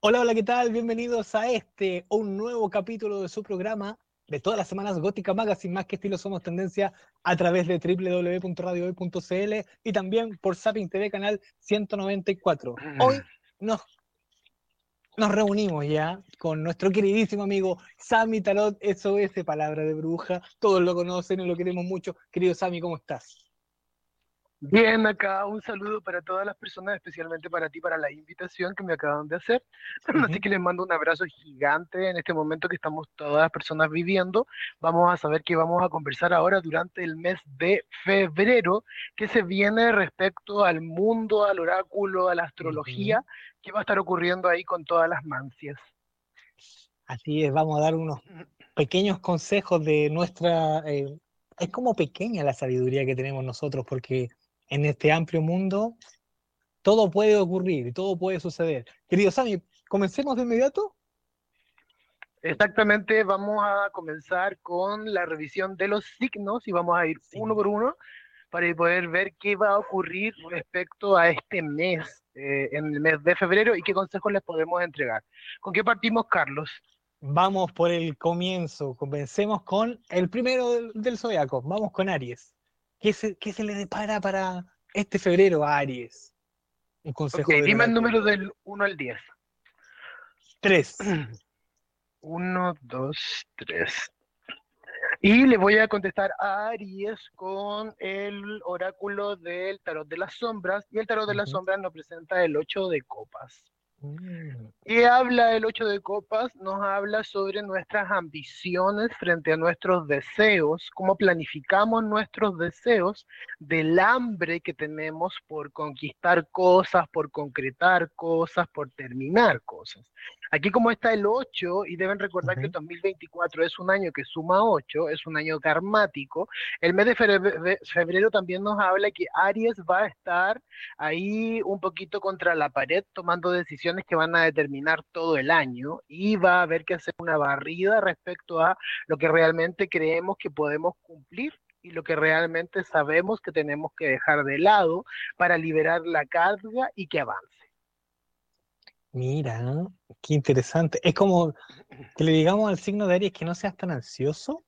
Hola, hola, ¿qué tal? Bienvenidos a este, un nuevo capítulo de su programa de todas las semanas Gótica Magazine, más que estilo somos tendencia a través de www.radiohoy.cl y también por Zapping TV canal 194. Hoy nos, nos reunimos ya con nuestro queridísimo amigo Sami Talot, eso es palabra de bruja, todos lo conocen y lo queremos mucho. Querido Sami, ¿cómo estás? Bien, acá un saludo para todas las personas, especialmente para ti, para la invitación que me acaban de hacer. Así que les mando un abrazo gigante en este momento que estamos todas las personas viviendo. Vamos a saber que vamos a conversar ahora durante el mes de febrero, que se viene respecto al mundo, al oráculo, a la astrología, que va a estar ocurriendo ahí con todas las mancias. Así es, vamos a dar unos pequeños consejos de nuestra... Eh, es como pequeña la sabiduría que tenemos nosotros, porque en este amplio mundo, todo puede ocurrir, todo puede suceder. Querido Sami, comencemos de inmediato. Exactamente, vamos a comenzar con la revisión de los signos y vamos a ir uno por uno para poder ver qué va a ocurrir respecto a este mes, eh, en el mes de febrero y qué consejos les podemos entregar. ¿Con qué partimos, Carlos? Vamos por el comienzo, comencemos con el primero del, del zodiaco, vamos con Aries. ¿Qué se, qué se le depara para este febrero a Aries? Un consejo. dime el número del 1 al 10. 3. 1, 2, 3. Y le voy a contestar a Aries con el oráculo del tarot de las sombras. Y el tarot de las sombras nos presenta el 8 de copas. Y habla el 8 de copas, nos habla sobre nuestras ambiciones frente a nuestros deseos, cómo planificamos nuestros deseos, del hambre que tenemos por conquistar cosas, por concretar cosas, por terminar cosas. Aquí como está el 8, y deben recordar que el 2024 es un año que suma 8, es un año karmático, el mes de febrero, también nos habla que Aries va a estar ahí un poquito contra la pared tomando decisiones que van a determinar todo el año y va a haber que hacer una barrida respecto a lo que realmente creemos que podemos cumplir y lo que realmente sabemos que tenemos que dejar de lado para liberar la carga y que avance. Mira, qué interesante. Es como que le digamos al signo de Aries que no seas tan ansioso.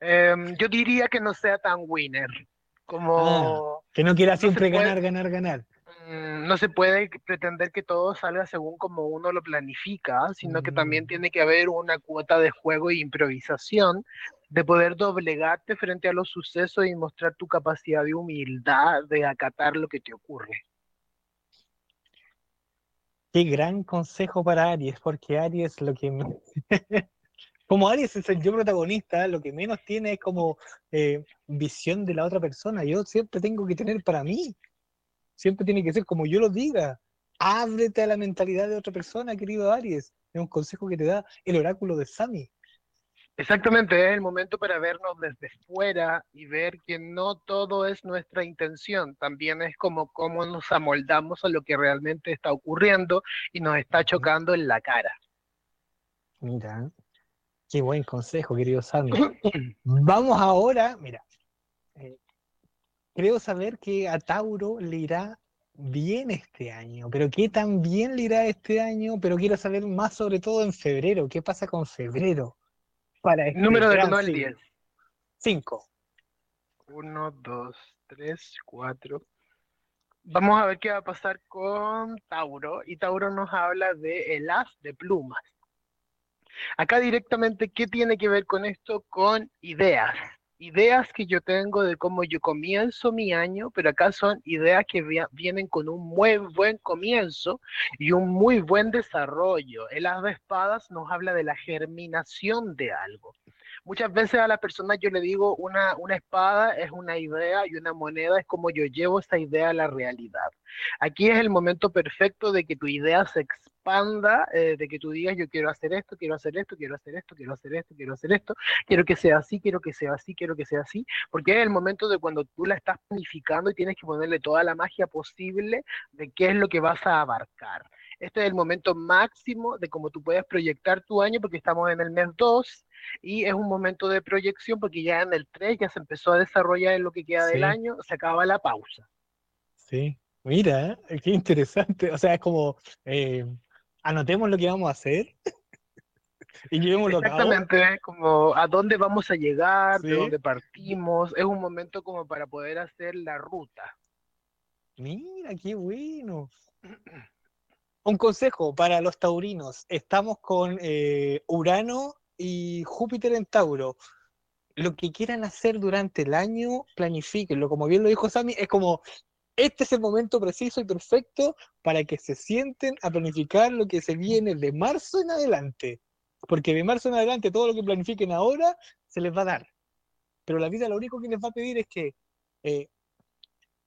Em, yo diría que no sea tan winner, como... Ah, que no quiera siempre ganar, ganar, ganar. Mm, no se puede pretender que todo salga según como uno lo planifica, sino que también mm. tiene que haber una cuota de juego e improvisación, de poder doblegarte frente a los sucesos y mostrar tu capacidad de humildad, de acatar lo que te ocurre. Qué gran consejo para Aries, porque Aries lo que... como Aries es el yo protagonista, lo que menos tiene es como eh, visión de la otra persona. Yo siempre tengo que tener para mí. Siempre tiene que ser como yo lo diga. Ábrete a la mentalidad de otra persona, querido Aries. Es un consejo que te da el oráculo de Sami. Exactamente, es el momento para vernos desde fuera y ver que no todo es nuestra intención, también es como cómo nos amoldamos a lo que realmente está ocurriendo y nos está chocando en la cara. Mira, qué buen consejo, querido Sami. Vamos ahora, mira, eh, creo saber que a Tauro le irá bien este año, pero qué tan bien le irá este año, pero quiero saber más sobre todo en febrero, ¿qué pasa con febrero? Para este Número de 1 al 10. 5. 1, 2, 3, 4. Vamos a ver qué va a pasar con Tauro. Y Tauro nos habla de el as de plumas. Acá directamente, ¿qué tiene que ver con esto? Con ideas ideas que yo tengo de cómo yo comienzo mi año, pero acá son ideas que vienen con un muy buen comienzo y un muy buen desarrollo. El as de espadas nos habla de la germinación de algo. Muchas veces a la persona yo le digo, una, una espada es una idea y una moneda es como yo llevo esa idea a la realidad. Aquí es el momento perfecto de que tu idea se expanda, eh, de que tú digas, yo quiero hacer esto, quiero hacer esto, quiero hacer esto, quiero hacer esto, quiero hacer esto, quiero que sea así, quiero que sea así, quiero que sea así, porque es el momento de cuando tú la estás planificando y tienes que ponerle toda la magia posible de qué es lo que vas a abarcar. Este es el momento máximo de cómo tú puedes proyectar tu año, porque estamos en el mes 2 y es un momento de proyección, porque ya en el 3 ya se empezó a desarrollar en lo que queda del año, se acaba la pausa. Sí, mira, qué interesante. O sea, es como, eh, anotemos lo que vamos a hacer y llevémoslo a cabo. Exactamente, como a dónde vamos a llegar, de dónde partimos. Es un momento como para poder hacer la ruta. Mira, qué bueno. Un consejo para los taurinos. Estamos con eh, Urano y Júpiter en Tauro. Lo que quieran hacer durante el año, planifíquenlo. Como bien lo dijo Sami, es como este es el momento preciso y perfecto para que se sienten a planificar lo que se viene de marzo en adelante. Porque de marzo en adelante todo lo que planifiquen ahora se les va a dar. Pero la vida lo único que les va a pedir es que eh,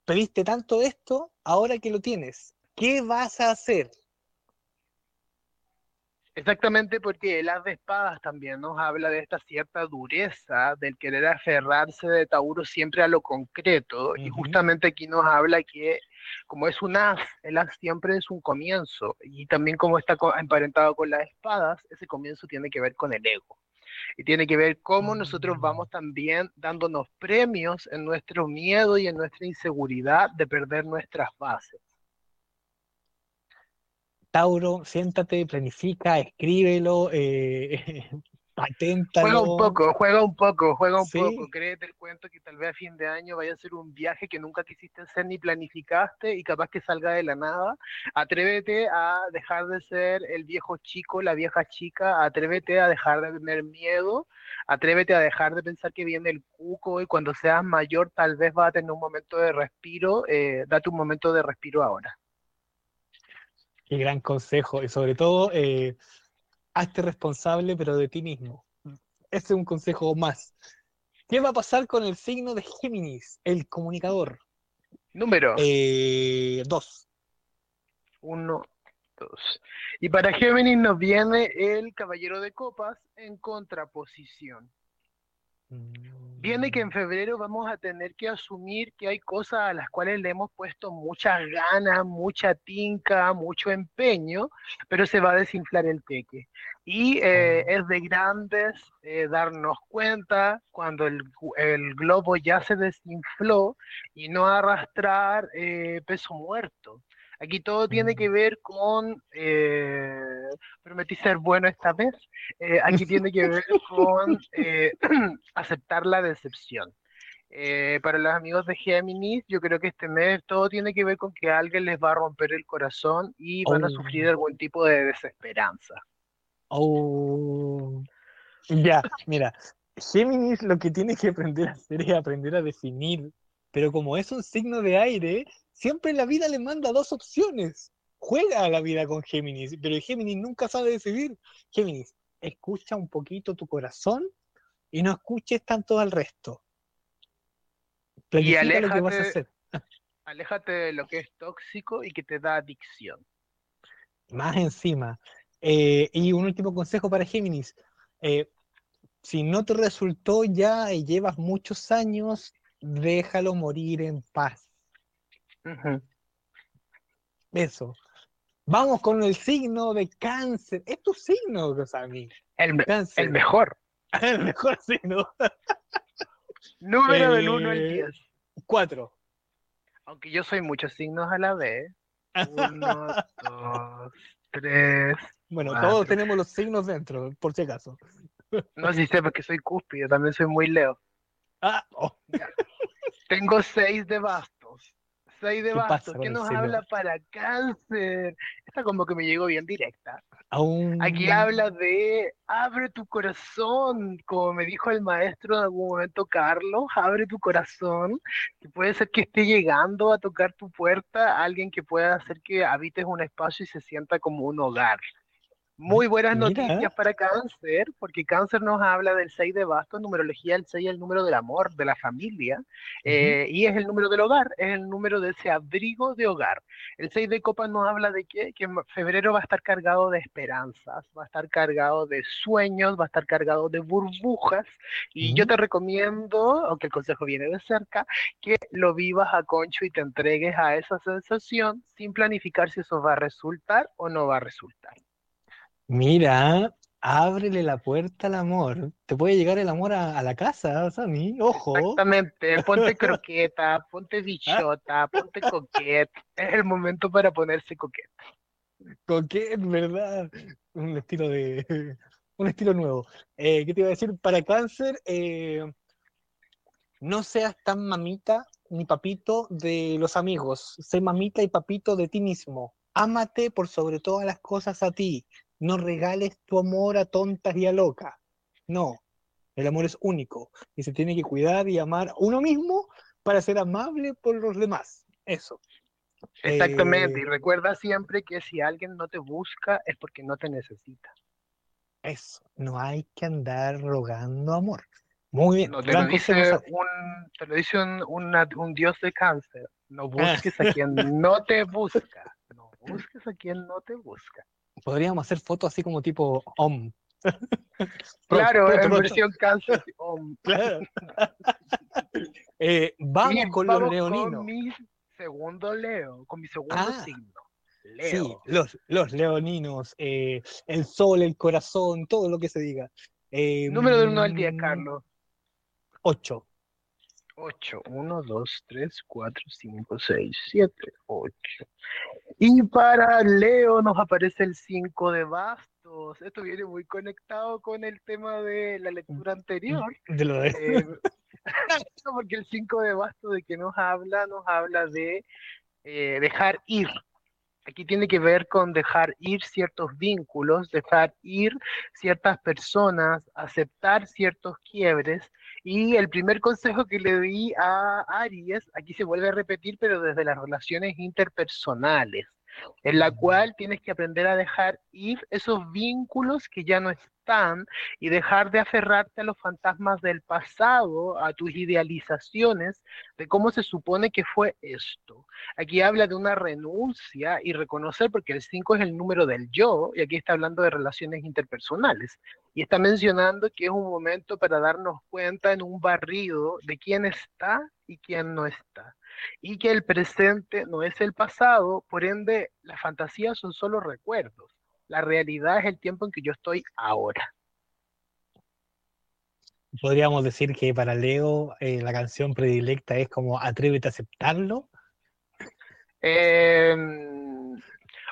pediste tanto esto, ahora que lo tienes, ¿qué vas a hacer? Exactamente porque el as de espadas también nos habla de esta cierta dureza del querer aferrarse de Tauro siempre a lo concreto y justamente aquí nos habla que como es un as, el as siempre es un comienzo y también como está emparentado con las espadas, ese comienzo tiene que ver con el ego y tiene que ver cómo nosotros mm. vamos también dándonos premios en nuestro miedo y en nuestra inseguridad de perder nuestras bases. Tauro, siéntate, planifica, escríbelo, eh, paténtalo. Juega un poco, juega un poco, juega un poco. Créete el cuento que tal vez a fin de año vaya a ser un viaje que nunca quisiste hacer ni planificaste y capaz que salga de la nada. Atrévete a dejar de ser el viejo chico, la vieja chica. Atrévete a dejar de tener miedo. Atrévete a dejar de pensar que viene el cuco y cuando seas mayor tal vez vas a tener un momento de respiro. Eh, date un momento de respiro ahora. Qué gran consejo. Y sobre todo, eh, hazte responsable, pero de ti mismo. Ese es un consejo más. ¿Qué va a pasar con el signo de Géminis, el comunicador? Número. Eh, dos. Uno, dos. Y para Géminis nos viene el caballero de copas en contraposición. Viene que en febrero vamos a tener que asumir que hay cosas a las cuales le hemos puesto muchas ganas, mucha tinca, mucho empeño, pero se va a desinflar el teque. Y eh, es de grandes eh, darnos cuenta cuando el, globo ya se desinfló y no arrastrar eh, peso muerto. Aquí todo tiene que mm. ver con, eh, prometí ser bueno esta vez, eh, aquí tiene que ver con eh, aceptar la decepción. para los amigos de Géminis, yo creo que este mes todo tiene que ver con que alguien les va a romper el corazón y van a sufrir oh. algún tipo de desesperanza. Oh, ya, mira, Géminis lo que tiene que aprender a hacer es aprender a definir, pero como es un signo de aire, siempre la vida le manda dos opciones. Juega a la vida con Géminis, pero Géminis nunca sabe decidir. Géminis, escucha un poquito tu corazón y no escuches tanto al resto. y aléjate, lo que vas a hacer. aléjate de lo que es tóxico y que te da adicción. Más encima. Eh, y un último consejo para Géminis. Eh, si no te resultó ya y llevas muchos años, déjalo morir en paz. Eso. Vamos con el signo de cáncer. Es tu signo, Rosami. El, el mejor. el mejor signo. Número del 1 al 10. 4. Aunque yo soy muchos signos a la vez. 1, 2, 3. Bueno, todos tenemos los signos dentro, por si acaso. No, si sé, porque soy cúspide, también soy muy leo. Ah, oh. Tengo 6 de. 6 de bastos, ¿qué nos habla para cáncer? Esta como que me llegó bien directa. Aquí habla de abre tu corazón, como me dijo el maestro en algún momento Carlos, abre tu corazón, que puede ser que esté llegando a tocar tu puerta alguien que pueda hacer que habites un espacio y se sienta como un hogar. Muy buenas noticias para cáncer, porque cáncer nos habla del 6 de bastos, numerología el 6 es el número del amor, de la familia, eh, y es el número del hogar, es el número de ese abrigo de hogar. El 6 de copas nos habla de que, que febrero va a estar cargado de esperanzas, va a estar cargado de sueños, va a estar cargado de burbujas, y yo te recomiendo, aunque el consejo viene de cerca, que lo vivas a concho y te entregues a esa sensación sin planificar si eso va a resultar o no va a resultar. Mira, ábrele la puerta al amor. Te puede llegar el amor a, la casa, Sammy. Ojo. Exactamente. Ponte croqueta, ponte bichota, ponte coquete. Es el momento para ponerse coqueta. Coquet, ¿verdad? Un estilo de. Un estilo nuevo. Eh, ¿Qué te iba a decir? Para cáncer, eh, no seas tan mamita ni papito de los amigos. Sé mamita y papito de ti mismo. Ámate por sobre todas las cosas a ti. No regales tu amor a tontas y a locas. No. El amor es único y se tiene que cuidar y amar a uno mismo para ser amable por los demás. Eso. Exactamente, y Eh, recuerda siempre que si alguien no te busca es porque no te necesita. eso. No hay que andar rogando amor. Muy bien. No, te lo dice un, te lo dice un, una- un dios de cáncer. No Ah. busques a quien no te busca. No busques a quien no te busca. Podríamos hacer fotos así como tipo OM. Claro, Pronto, en pronto. versión cáncer. um, Claro. Eh, vamos y con vamos los leoninos. Con mi segundo Leo, con mi segundo Ah, signo. Sí, Leo. los, los leoninos, eh, el sol, el corazón, todo lo que se diga. Eh, Número del 1 al 10, mm, Carlos. Ocho. 8, 1, 2, 3, 4, 5, 6, 7, 8. Y para Leo nos aparece el 5 de bastos. Esto viene muy conectado con el tema de la lectura anterior. De lo de- eh, porque el 5 de bastos de que nos habla, nos habla de eh, dejar ir. Aquí tiene que ver con dejar ir ciertos vínculos, dejar ir ciertas personas, aceptar ciertos quiebres. Y el primer consejo que le di a Aries, aquí se vuelve a repetir, pero desde las relaciones interpersonales, en la cual tienes que aprender a dejar ir esos vínculos que ya no están y dejar de aferrarte a los fantasmas del pasado, a tus idealizaciones de cómo se supone que fue esto. Aquí habla de una renuncia y reconocer, porque el 5 es el número del yo, y aquí está hablando de relaciones interpersonales. Y está mencionando que es un momento para darnos cuenta en un barrido de quién está y quién no está. Y que el presente no es el pasado, por ende las fantasías son solo recuerdos. La realidad es el tiempo en que yo estoy ahora. Podríamos decir que para Leo eh, la canción predilecta es como Atrévete a aceptarlo. Eh,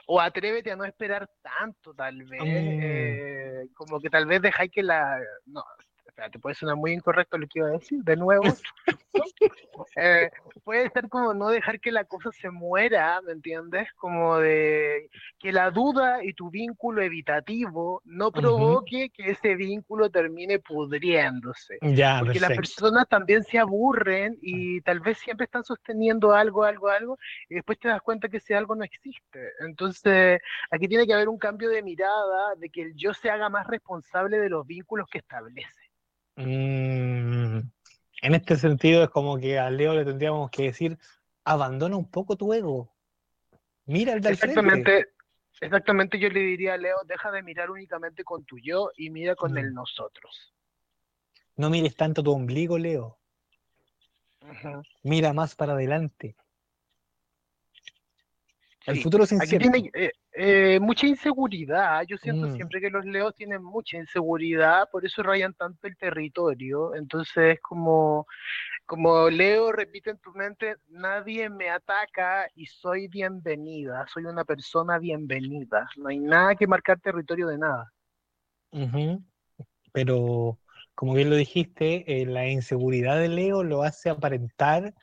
o atrévete a no esperar tanto, tal vez. Mm. eh, como que tal vez dejáis que la. No, espérate, puede sonar muy incorrecto lo que iba a decir, de nuevo. Eh, puede ser como no dejar que la cosa se muera, ¿me entiendes? Como de que la duda y tu vínculo evitativo no provoque que ese vínculo termine pudriéndose. Ya, Porque las perfecto. personas también se aburren y tal vez siempre están sosteniendo algo, algo, algo, y después te das cuenta que ese algo no existe. Entonces, aquí tiene que haber un cambio de mirada, de que el yo se haga más responsable de los vínculos que establece. Mm, en este sentido es como que a Leo le tendríamos que decir, abandona un poco tu ego. Mira el del frente. Exactamente, exactamente yo le diría a Leo, deja de mirar únicamente con tu yo y mira con el Mm. nosotros. No mires tanto tu ombligo, Leo. Mira más para adelante. El Sí. futuro es Aquí incierto. tiene eh, eh, mucha inseguridad. Yo siento Mm. siempre que los leos tienen mucha inseguridad, por eso rayan tanto el territorio. Entonces, como, como Leo repite en tu mente, nadie me ataca y soy bienvenida, soy una persona bienvenida. No hay nada que marcar territorio de nada. Pero, como bien lo dijiste, eh, la inseguridad de Leo lo hace aparentar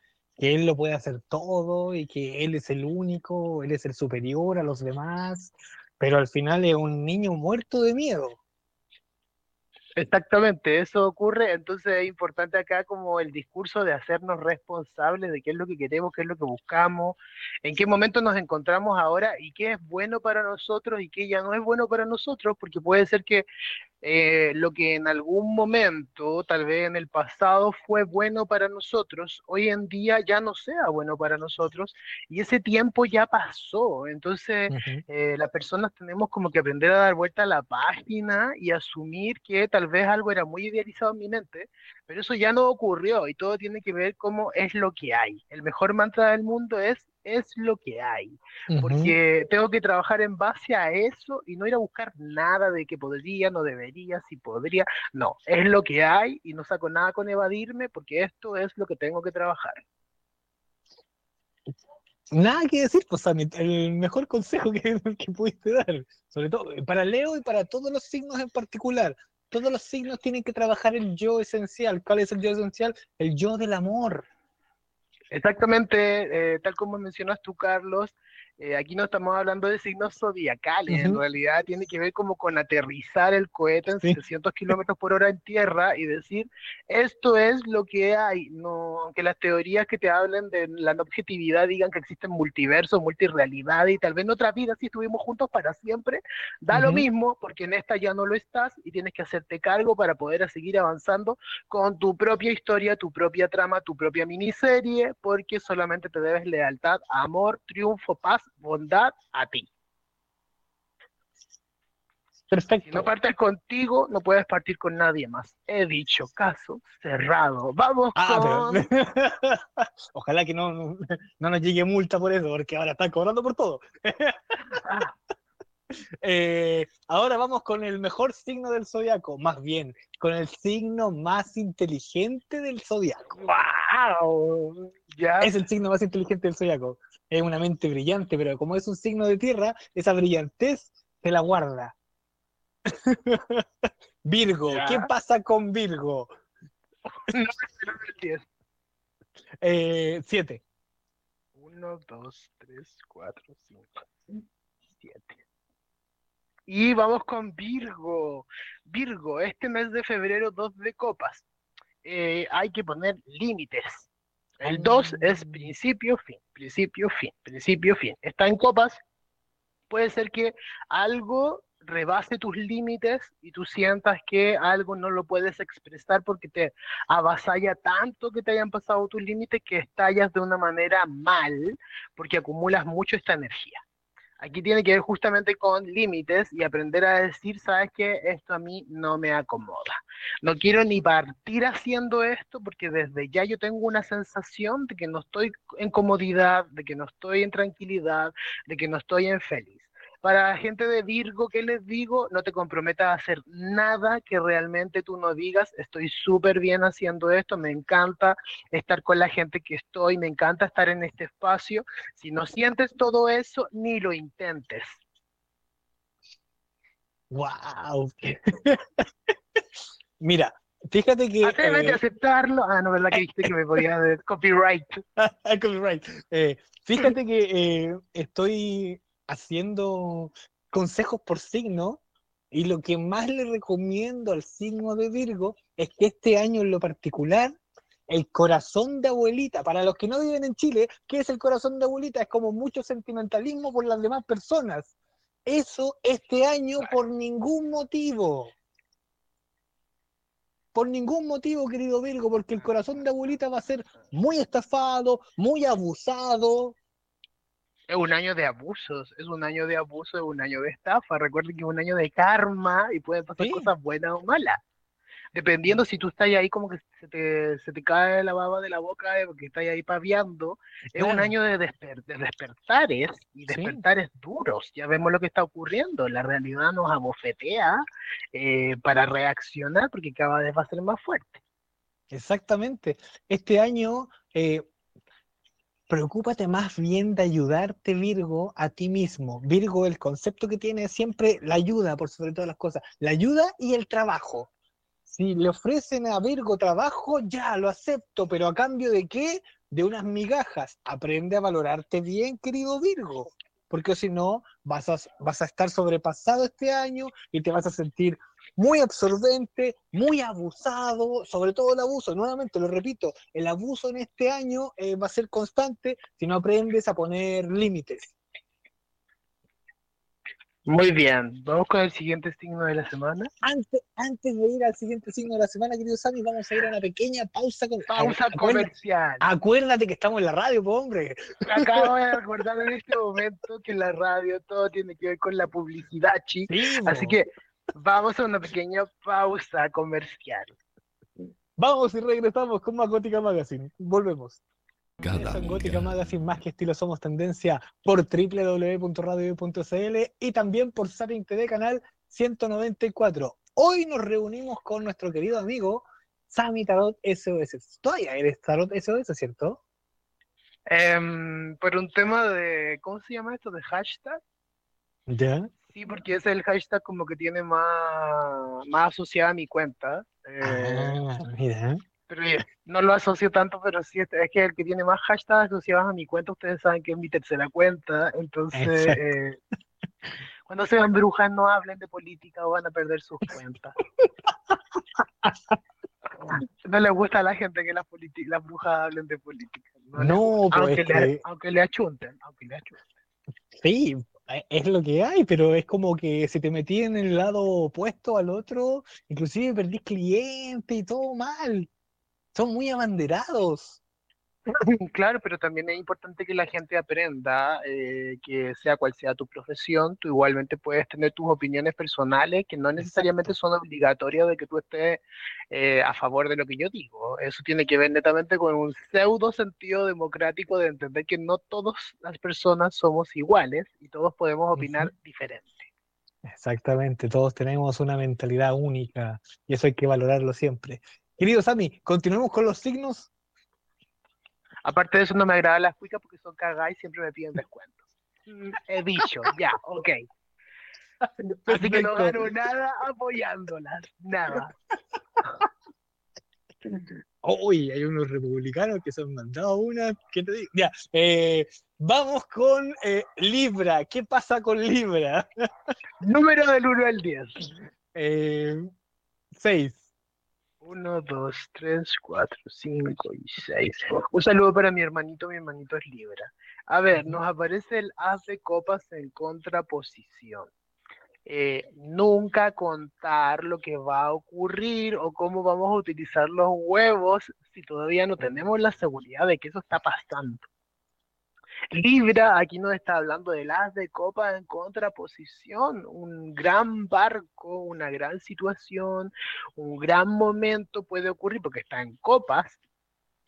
que él lo puede hacer todo y que él es el único, él es el superior a los demás, pero al final es un niño muerto de miedo. Exactamente, eso ocurre, entonces es importante acá como el discurso de hacernos responsables de qué es lo que queremos, qué es lo que buscamos, en qué momento nos encontramos ahora y qué es bueno para nosotros y qué ya no es bueno para nosotros, porque puede ser que eh, lo que en algún momento, tal vez en el pasado, fue bueno para nosotros, hoy en día ya no sea bueno para nosotros y ese tiempo ya pasó, entonces Ujú. eh, las personas tenemos como que aprender a dar vuelta a la página y asumir que tal vez algo era muy idealizado en mi mente, pero eso ya no ocurrió y todo tiene que ver cómo es lo que hay. El mejor mantra del mundo es es lo que hay, porque tengo que trabajar en base a eso y no ir a buscar nada de que podría, no debería, si podría, no, es lo que hay y no saco nada con evadirme porque esto es lo que tengo que trabajar. Nada que decir, pues Sammy, el mejor consejo que, que pudiste dar, sobre todo para Leo y para todos los signos en particular. Todos los signos tienen que trabajar el yo esencial. ¿Cuál es el yo esencial? El yo del amor. Exactamente, eh, tal como mencionas tú, Carlos, eh, aquí no estamos hablando de signos zodiacales, en realidad tiene que ver como con aterrizar el cohete en 700 kilómetros por hora en tierra y decir, esto es lo que hay, no, aunque las teorías que te hablen de la no objetividad digan que existen multiversos, multirealidad y tal vez en otra vida si estuvimos juntos para siempre, da lo mismo porque en esta ya no lo estás y tienes que hacerte cargo para poder seguir avanzando con tu propia historia, tu propia trama, tu propia miniserie, porque solamente te debes lealtad, amor, triunfo, paz bondad a ti. Perfecto. Si no partes contigo, no puedes partir con nadie más. He dicho, caso cerrado. Vamos ah, con... Ojalá que no, no, nos llegue multa por eso, porque ahora están cobrando por todo. Ah. Eh, ahora vamos con el mejor signo del zodiaco, más bien, con el signo más inteligente del zodiaco. ¡Wow! ¿Ya? Es el signo más inteligente del zodiaco es una mente brillante, pero como es un signo de tierra, esa brillantez se la guarda. Virgo, ¿qué pasa con Virgo? Eh, siete. Uno, dos, tres, cuatro, cinco, siete. Y vamos con Virgo. Virgo, este mes de febrero, dos de copas. Eh, hay que poner límites el 2 es principio, fin, principio, fin, principio, fin. Está en copas. Puede ser que algo rebase tus límites y tú sientas que algo no lo puedes expresar porque te avasalla tanto que te hayan pasado tus límites que estallas de una manera mal porque acumulas mucho esta energía. Aquí tiene que ver justamente con límites y aprender a decir, sabes que esto a mí no me acomoda. No quiero ni partir haciendo esto porque desde ya yo tengo una sensación de que no estoy en comodidad, de que no estoy en tranquilidad, de que no estoy en feliz. Para la gente de Virgo, ¿qué les digo? No te comprometas a hacer nada que realmente tú no digas, estoy súper bien haciendo esto, me encanta estar con la gente que estoy, me encanta estar en este espacio. Si no sientes todo eso, ni lo intentes. ¡Wow! Mira, fíjate que. Atrévete a eh, aceptarlo. Ah, no, ¿verdad que dijiste que me podía copyright? copyright. Eh, fíjate que eh, estoy haciendo consejos por signo y lo que más le recomiendo al signo de Virgo es que este año en lo particular el corazón de abuelita, para los que no viven en Chile, ¿qué es el corazón de abuelita? Es como mucho sentimentalismo por las demás personas. Eso este año por ningún motivo. Por ningún motivo, querido Virgo, porque el corazón de abuelita va a ser muy estafado, muy abusado, es un año de abusos, es un año de abuso, es un año de estafa. Recuerden que es un año de karma y pueden pasar cosas buenas o malas. Dependiendo si tú estás ahí como que se te, se te cae la baba de la boca eh, porque estás ahí paviando, es un año de, despertares y despertares duros. Ya vemos lo que está ocurriendo. La realidad nos abofetea eh, para reaccionar porque cada vez va a ser más fuerte. Exactamente. Este año eh, preocúpate más bien de ayudarte, Virgo, a ti mismo. Virgo, el concepto que tiene es siempre la ayuda, por sobre todas las cosas, la ayuda y el trabajo. Si le ofrecen a Virgo trabajo, ya lo acepto, pero a cambio de qué? De unas migajas. Aprende a valorarte bien, querido Virgo, porque si no, vas a, vas a estar sobrepasado este año y te vas a sentir muy absorbente, muy abusado, sobre todo el abuso, nuevamente lo repito, el abuso en este año eh, va a ser constante si no aprendes a poner límites. Muy bien, vamos con el siguiente signo de la semana. Antes, antes de ir al siguiente signo de la semana, querido Sammy, vamos a ir a una pequeña pausa. Con... Pausa comercial. Acuérdate que estamos en la radio, po, hombre. Acabo de recordar en este momento que en la radio todo tiene que ver con la publicidad, chicos. Así que Vamos a una pequeña pausa comercial. Vamos y regresamos con más Gótica Magazine. Volvemos. Cada Gótica Magazine, más que estilo somos tendencia por www.radio.cl y también por Sapin TV canal 194. Hoy nos reunimos con nuestro querido amigo Sammy Tarot SOS. Todavía eres Tarot SOS, ¿cierto? Em, por un tema de, ¿cómo se llama esto? De hashtag. ¿Ya? Sí, porque es el hashtag como que tiene más, más asociada a mi cuenta. Eh, Ah, mira. Pero no lo asocio tanto, pero sí, es es que el que tiene más hashtags asociados a mi cuenta, ustedes saben que es mi tercera cuenta. Entonces, eh, cuando sean brujas, no hablen de política o van a perder sus cuentas. No les gusta a la gente que las, las brujas hablen de política. No No, pues aunque, le, que aunque le achunten, aunque le achunten. sí, es lo que hay, pero es como que si te metí en el lado opuesto al otro, inclusive perdís cliente y todo mal. Son muy abanderados. Claro, pero también es importante que la gente aprenda eh, que sea cual sea tu profesión, tú igualmente puedes tener tus opiniones personales que no necesariamente son obligatorias de que tú estés eh, a favor de lo que yo digo. Eso tiene que ver netamente con un pseudo sentido democrático de entender que no todas las personas somos iguales y todos podemos opinar diferente. Exactamente, todos tenemos una mentalidad única y eso hay que valorarlo siempre. Querido Sammy, continuemos con los signos. Aparte de eso, no me agrada las cuicas porque son cagadas y siempre me piden descuentos. Mm, He dicho, ya, ok. Así que no gano nada apoyándolas, nada. Uy, hay unos republicanos que se han mandado una. ¿qué te digo? Ya, eh, vamos con eh, Libra. ¿Qué pasa con Libra? Número del 1 al 10. Eh, seis. 1, 2, 3, 4, 5 y 6. Un saludo para mi hermanito, mi hermanito es Libra. A ver, nos aparece el as de copas en contraposición. Eh, nunca contar lo que va a ocurrir o cómo vamos a utilizar los huevos si todavía no tenemos la seguridad de que eso está pasando. Libra, aquí nos está hablando del as de copa en contraposición, un gran barco, una gran situación, un gran momento puede ocurrir porque está en copas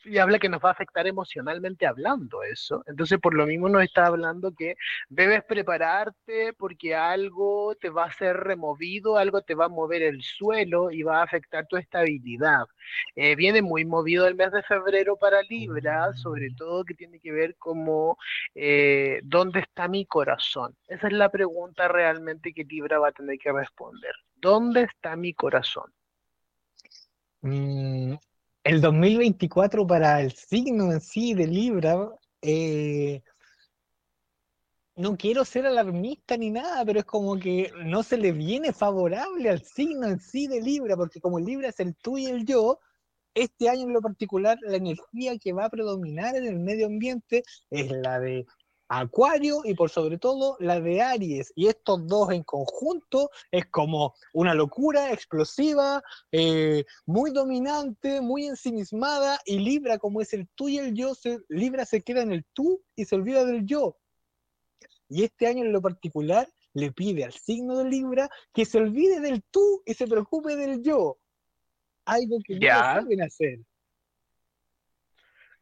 y habla que nos va a afectar emocionalmente hablando eso. Entonces, por lo mismo nos está hablando que debes prepararte porque algo te va a ser removido, algo te va a mover el suelo y va a afectar tu estabilidad. Eh, viene muy movido el mes de febrero para Libra, sobre todo que tiene que ver como eh, ¿dónde está mi corazón? Esa es la pregunta realmente que Libra va a tener que responder. ¿Dónde está mi corazón? Mm, el 2024 para el signo en sí de Libra, eh, no quiero ser alarmista ni nada, pero es como que no se le viene favorable al signo en sí de Libra, porque como Libra es el tú y el yo, este año en lo particular, la energía que va a predominar en el medio ambiente es la de Acuario y por sobre todo la de Aries. Y estos dos en conjunto es como una locura explosiva, eh, muy dominante, muy ensimismada, y Libra, como es el tú y el yo, se, Libra se queda en el tú y se olvida del yo. Y este año en lo particular le pide al signo de Libra que se olvide del tú y se preocupe del yo. Algo que no lo Ya. saben hacer.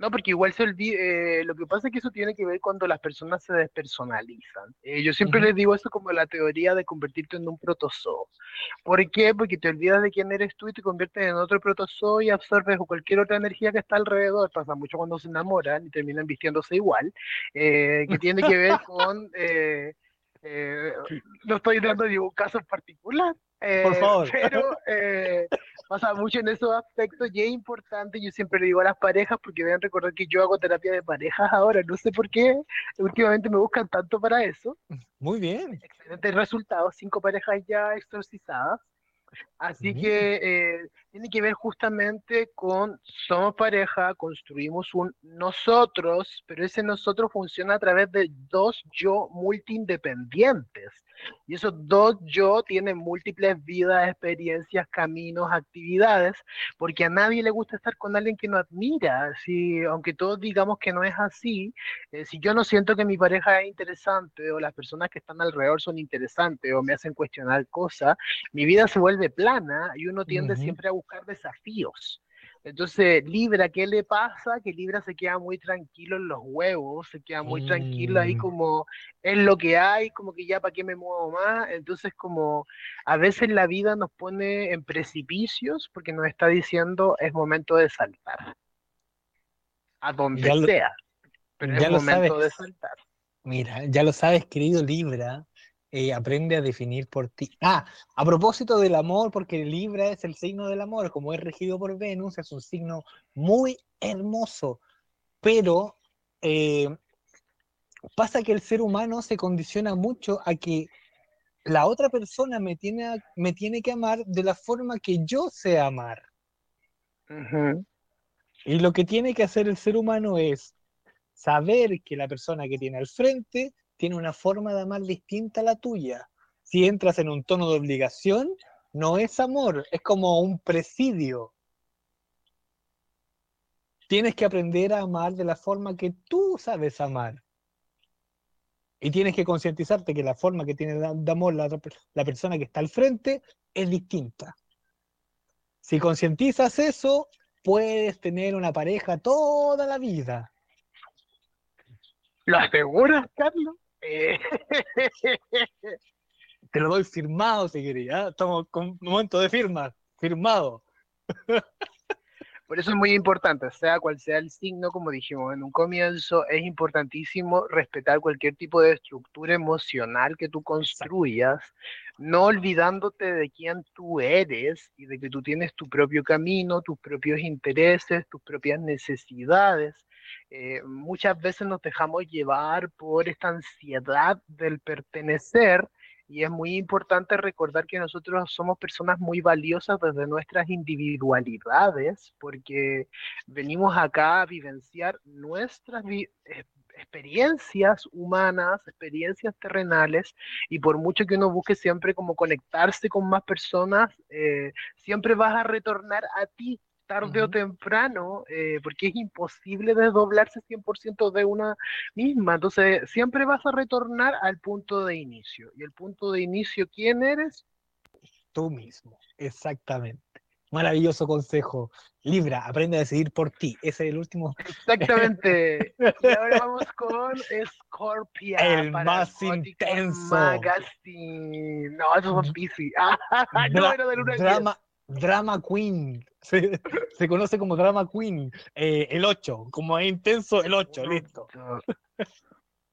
No, porque igual se olvida, eh, lo que pasa es que eso tiene que ver cuando las personas se despersonalizan. Eh, yo siempre les digo eso como la teoría de convertirte en un protozoo. ¿Por qué? Porque te olvidas de quién eres tú y te conviertes en otro protozoo y absorbes cualquier otra energía que está alrededor. Pasa mucho cuando se enamoran y terminan vistiéndose igual, eh, que tiene que ver con... eh, eh, no estoy dando ningún caso en particular, eh, Por favor. pero eh, pasa mucho en esos aspectos y es importante, yo siempre le digo a las parejas, porque deben recordar que yo hago terapia de parejas ahora, no sé por qué, últimamente me buscan tanto para eso, Muy bien. excelentes resultados, cinco parejas ya exorcizadas, así que eh, tiene que ver justamente con somos pareja, construimos un nosotros, pero ese nosotros funciona a través de dos yo multiindependientes. Y esos dos yo tienen múltiples vidas, experiencias, caminos, actividades, porque a nadie le gusta estar con alguien que no admira. Si, aunque todos digamos que no es así, eh, si yo no siento que mi pareja es interesante o las personas que están alrededor son interesantes o me hacen cuestionar cosas, mi vida se vuelve plana y uno tiende Ujú. siempre a buscar desafíos. Entonces, Libra, ¿qué le pasa? Que Libra se queda muy tranquilo en los huevos, se queda muy tranquilo ahí Mm. como es lo que hay, como que ya para qué me muevo más. Entonces, como a veces la vida nos pone en precipicios porque nos está diciendo es momento de saltar. A donde Ya lo- sea. Pero ya es momento de saltar. Mira, ya lo sabes, querido Libra, eh, aprende a definir por ti. Ah, a propósito del amor, porque Libra es el signo del amor, como es regido por Venus, es un signo muy hermoso, pero eh, pasa que el ser humano se condiciona mucho a que la otra persona me tiene, me tiene que amar de la forma que yo sé amar. Y lo que tiene que hacer el ser humano es saber que la persona que tiene al frente tiene una forma de amar distinta a la tuya. Si entras en un tono de obligación, no es amor, es como un presidio. Tienes que aprender a amar de la forma que tú sabes amar. Y tienes que concientizarte que la forma que tiene de amor la, la persona que está al frente es distinta. Si concientizas eso, puedes tener una pareja toda la vida. ¿Lo aseguras, Carlos? Eh, Te lo doy firmado si quería. Estamos con un momento de firma. Firmado. Por eso es muy importante, sea cual sea el signo, como dijimos en un comienzo, es importantísimo respetar cualquier tipo de estructura emocional que tú construyas, no olvidándote de quién tú eres y de que tú tienes tu propio camino, tus propios intereses, tus propias necesidades. Eh, muchas veces nos dejamos llevar por esta ansiedad del pertenecer y es muy importante recordar que nosotros somos personas muy valiosas desde nuestras individualidades, porque venimos acá a vivenciar nuestras experiencias humanas, experiencias terrenales, y por mucho que uno busque siempre como conectarse con más personas, eh, siempre vas a retornar a ti tarde o temprano, eh, porque es imposible desdoblarse 100% de una misma. Entonces, siempre vas a retornar al punto de inicio. ¿Y el punto de inicio quién eres? Tú mismo, exactamente. Maravilloso consejo. Libra, aprende a decidir por ti. Ese es el último. Exactamente. y ahora vamos con Scorpia. El más intenso. Magazine. No, eso es Pisces. no, era de luna drama, Drama Queen. Se, conoce como Drama Queen. Eh, el 8. Como es intenso, el 8. listo.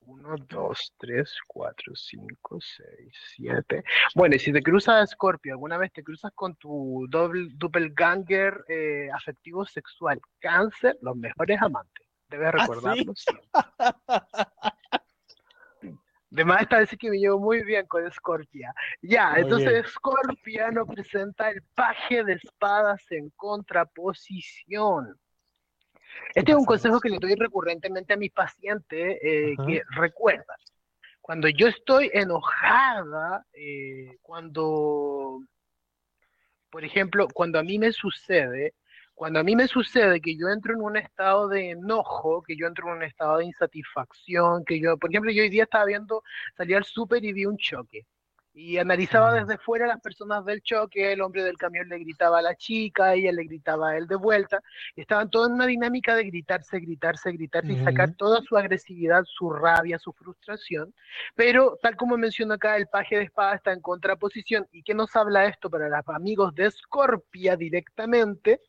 1, 2, 3, 4, 5, 6, 7. Bueno, y si te cruzas Scorpio, alguna vez te cruzas con tu doble, doppelganger eh, afectivo sexual, cáncer, los mejores amantes. Debes ¿Ah, recordarlo De más esta vez que me llevo muy bien con Scorpia. Ya, entonces Scorpia nos presenta el paje de espadas en contraposición. Este es un consejo que le doy recurrentemente a mis pacientes eh, que recuerdan. Cuando yo estoy enojada, eh, cuando, por ejemplo, cuando a mí me sucede cuando a mí me sucede que yo entro en un estado de enojo, que yo entro en un estado de insatisfacción, que yo, por ejemplo, yo hoy día estaba viendo, salí al súper y vi un choque. Y analizaba desde fuera las personas del choque, el hombre del camión le gritaba a la chica, ella le gritaba a él de vuelta, y estaban todos en una dinámica de gritarse, gritarse, gritarse y sacar toda su agresividad, su rabia, su frustración. Pero tal como menciono acá, el paje de espada está en contraposición. ¿Y qué nos habla esto para los amigos de Scorpia directamente?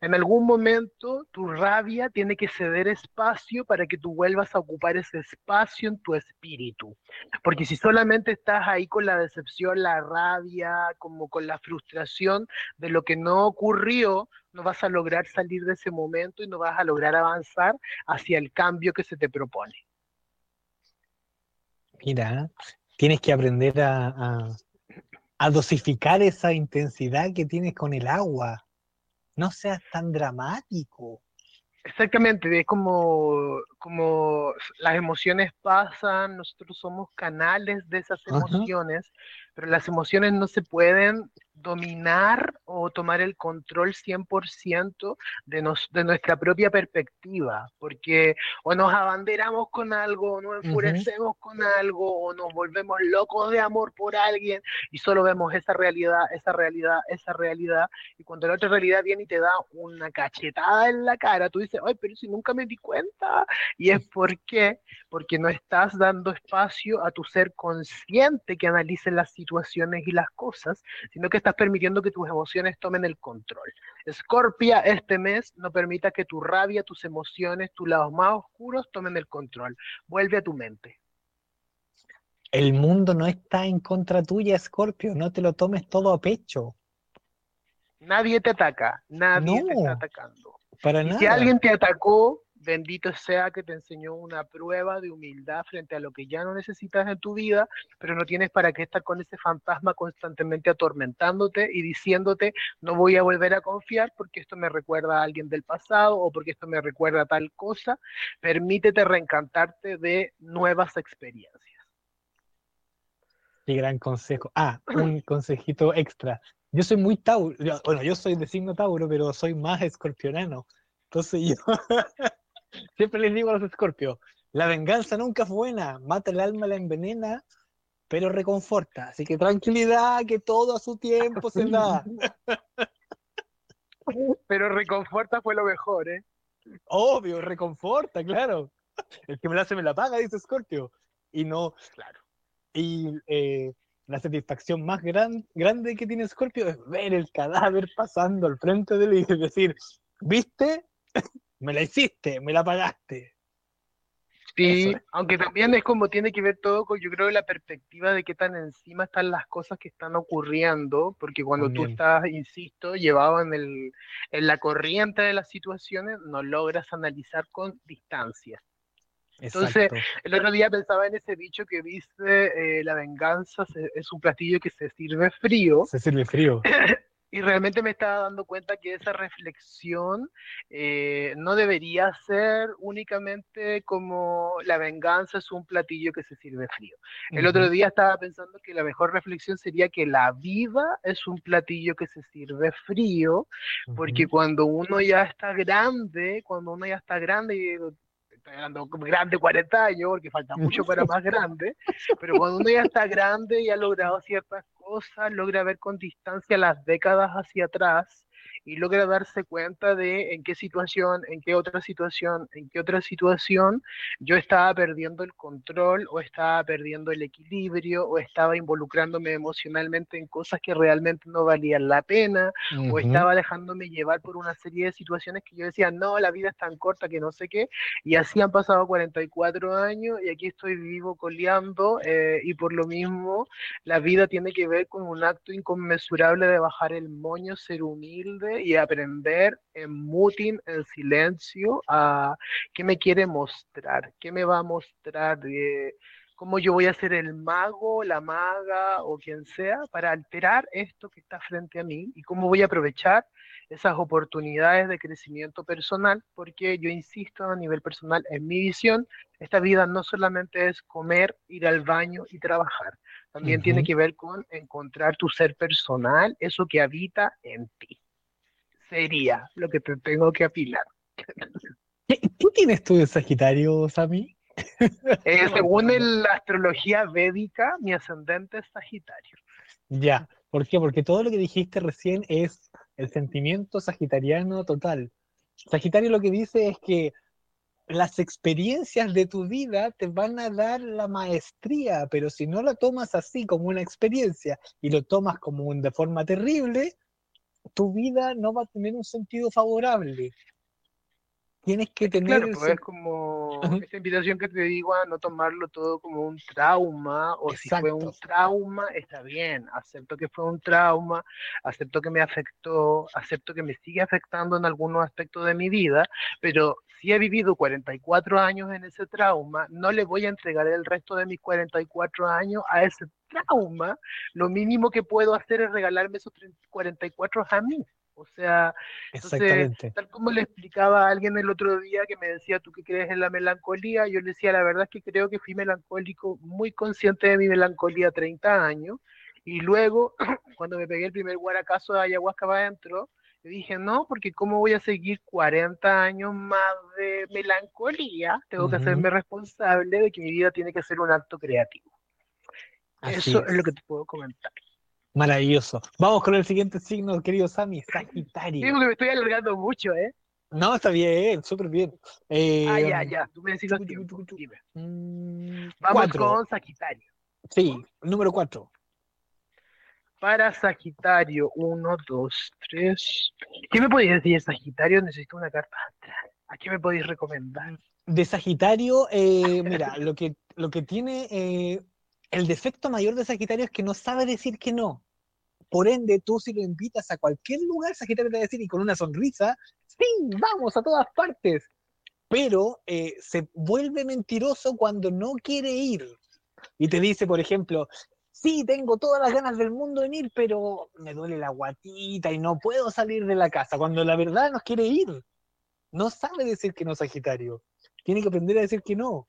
En algún momento tu rabia tiene que ceder espacio para que tú vuelvas a ocupar ese espacio en tu espíritu. Porque si solamente estás ahí con la decepción, la rabia, como con la frustración de lo que no ocurrió, no vas a lograr salir de ese momento y no vas a lograr avanzar hacia el cambio que se te propone. Mira, tienes que aprender a, a dosificar esa intensidad que tienes con el agua no seas tan dramático. Exactamente, es como, como las emociones pasan, nosotros somos canales de esas emociones, pero las emociones no se pueden dominar o tomar el control 100% de, nos, de nuestra propia perspectiva, porque o nos abanderamos con algo, o nos enfurecemos con algo, o nos volvemos locos de amor por alguien y solo vemos esa realidad, esa realidad, esa realidad, y cuando la otra realidad viene y te da una cachetada en la cara, tú dices, ay, pero si nunca me di cuenta, y es porque, porque no estás dando espacio a tu ser consciente que analice las situaciones y las cosas, sino que estás estás permitiendo que tus emociones tomen el control. Escorpia, este mes no permita que tu rabia, tus emociones, tus lados más oscuros tomen el control. Vuelve a tu mente. El mundo no está en contra tuya, Escorpio, no te lo tomes todo a pecho. Nadie te ataca, nadie te está atacando. Para nada. Si alguien te atacó, bendito sea que te enseñó una prueba de humildad frente a lo que ya no necesitas en tu vida, pero no tienes para qué estar con ese fantasma constantemente atormentándote y diciéndote, no voy a volver a confiar porque esto me recuerda a alguien del pasado o porque esto me recuerda a tal cosa. Permítete reencantarte de nuevas experiencias. Qué gran consejo. Ah, un consejito extra. Yo soy muy Tauro, bueno, yo soy de signo Tauro, pero soy más escorpionano. Entonces yo siempre les digo a los escorpios, la venganza nunca fue buena, mata el alma, la envenena, pero reconforta. Así que tranquilidad, que todo a su tiempo se da. Pero reconforta fue lo mejor, ¿eh? Obvio, reconforta, claro. El que me la hace me la paga, dice Scorpio. Y no, claro. Y eh, la satisfacción más gran, grande que tiene Scorpio es ver el cadáver pasando al frente de él y decir, ¿viste? Me la hiciste, me la pagaste. Sí, aunque también es como tiene que ver todo con, yo creo, la perspectiva de qué tan encima están las cosas que están ocurriendo, porque cuando tú estás, insisto, llevado en, el, en la corriente de las situaciones, no logras analizar con distancia. Entonces, el otro día pensaba en ese dicho que dice, eh, la venganza es un platillo que se sirve frío. Se sirve frío. y realmente me estaba dando cuenta que esa reflexión eh, no debería ser únicamente como la venganza es un platillo que se sirve frío. El otro día estaba pensando que la mejor reflexión sería que la vida es un platillo que se sirve frío, porque cuando uno ya está grande, cuando uno ya está grande y estoy hablando grande 40 años, porque falta mucho para más grande, pero cuando uno ya está grande y ha logrado ciertas cosas, logra ver con distancia las décadas hacia atrás y logra darse cuenta de en qué situación, en qué otra situación, en qué otra situación yo estaba perdiendo el control o estaba perdiendo el equilibrio o estaba involucrándome emocionalmente en cosas que realmente no valían la pena o estaba dejándome llevar por una serie de situaciones que yo decía, no, la vida es tan corta que no sé qué, y así han pasado 44 años y aquí estoy vivo coleando eh, y por lo mismo la vida tiene que ver con un acto inconmensurable de bajar el moño, ser humilde y aprender en muting, en silencio, a qué me quiere mostrar, qué me va a mostrar, de cómo yo voy a ser el mago, la maga o quien sea para alterar esto que está frente a mí y cómo voy a aprovechar esas oportunidades de crecimiento personal, porque yo insisto a nivel personal, en mi visión, esta vida no solamente es comer, ir al baño y trabajar, también tiene que ver con encontrar tu ser personal, eso que habita en ti sería lo que te tengo que apilar. ¿Qué, tienes tú de Sagitario, Sami? Eh, según la astrología védica, mi ascendente es Sagitario. Ya, ¿por qué? Porque todo lo que dijiste recién es el sentimiento sagitariano total. Sagitario lo que dice es que las experiencias de tu vida te van a dar la maestría, pero si no la tomas así como una experiencia y lo tomas como de forma terrible, tu vida no va a tener un sentido favorable. Tienes que tener... Claro, pues es como esta invitación que te digo a no tomarlo todo como un trauma, o si fue un trauma, está bien, acepto que fue un trauma, acepto que me afectó, acepto que me sigue afectando en algunos aspectos de mi vida, pero si he vivido 44 años en ese trauma, no le voy a entregar el resto de mis 44 años a ese trauma, lo mínimo que puedo hacer es regalarme esos 44 a mí. O sea, entonces, tal como le explicaba a alguien el otro día que me decía, ¿tú qué crees en la melancolía? Yo le decía, la verdad es que creo que fui melancólico, muy consciente de mi melancolía a 30 años. Y luego, cuando me pegué el primer guaracazo de ayahuasca para adentro, dije, no, porque ¿cómo voy a seguir 40 años más de melancolía? Tengo que hacerme responsable de que mi vida tiene que ser un acto creativo. Eso es. lo que te puedo comentar. Maravilloso. Vamos con el siguiente signo, querido Sammy, Sagitario. Digo que me estoy alargando mucho, ¿eh? No, está bien, súper bien. Eh, ah, ya, ya, tú me decís mm, Vamos con Sagitario. Sí, número cuatro. para Sagitario, uno, dos, tres. ¿Qué me podéis decir de Sagitario? Necesito una carta. ¿A qué me podéis recomendar? De Sagitario, eh, mira, lo que, lo que tiene eh, el defecto mayor de Sagitario es que no sabe decir que no. Por ende, tú si lo invitas a cualquier lugar, Sagitario te va a decir y con una sonrisa, sí, vamos a todas partes. Pero eh, se vuelve mentiroso cuando no quiere ir. Y te dice, por ejemplo, sí, tengo todas las ganas del mundo de ir, pero me duele la guatita y no puedo salir de la casa, cuando la verdad no quiere ir. No sabe decir que no, Sagitario. Tiene que aprender a decir que no.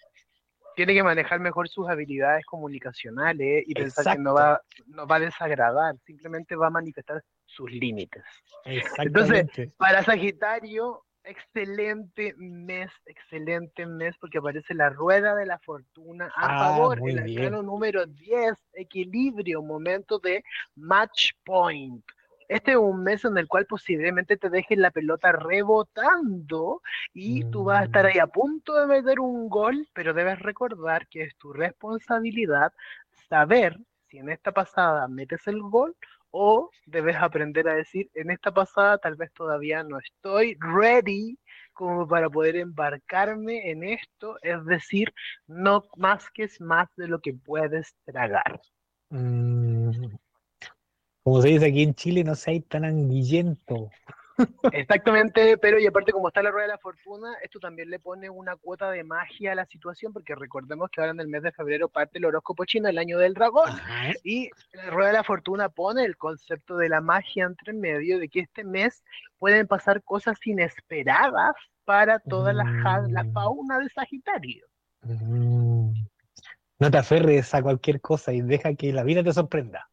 Tiene que manejar mejor sus habilidades comunicacionales y pensar que no va, no va a desagradar, simplemente va a manifestar sus límites. Entonces, para Sagitario, excelente mes, excelente mes, porque aparece la rueda de la fortuna a ah, favor, el arcano número 10, equilibrio, momento de match point. Este es un mes en el cual posiblemente te dejen la pelota rebotando y tú vas a estar ahí a mm. punto de meter un gol, pero debes recordar que es tu responsabilidad saber si en esta pasada metes el gol o debes aprender a decir, en esta pasada tal vez todavía no estoy ready como para poder embarcarme en esto, es decir, no más que es más de lo que puedes tragar. Mm. Como se dice aquí en Chile, no seáis tan anguillento. Exactamente, pero y aparte como está la rueda de la fortuna, esto también le pone una cuota de magia a la situación, porque recordemos que ahora en el mes de febrero parte el horóscopo chino, el año del dragón, y la rueda de la fortuna pone el concepto de la magia entre medio, de que este mes pueden pasar cosas inesperadas para toda la, la mm. fauna de Sagitario. Mm. No te aferres a cualquier cosa y deja que la vida te sorprenda.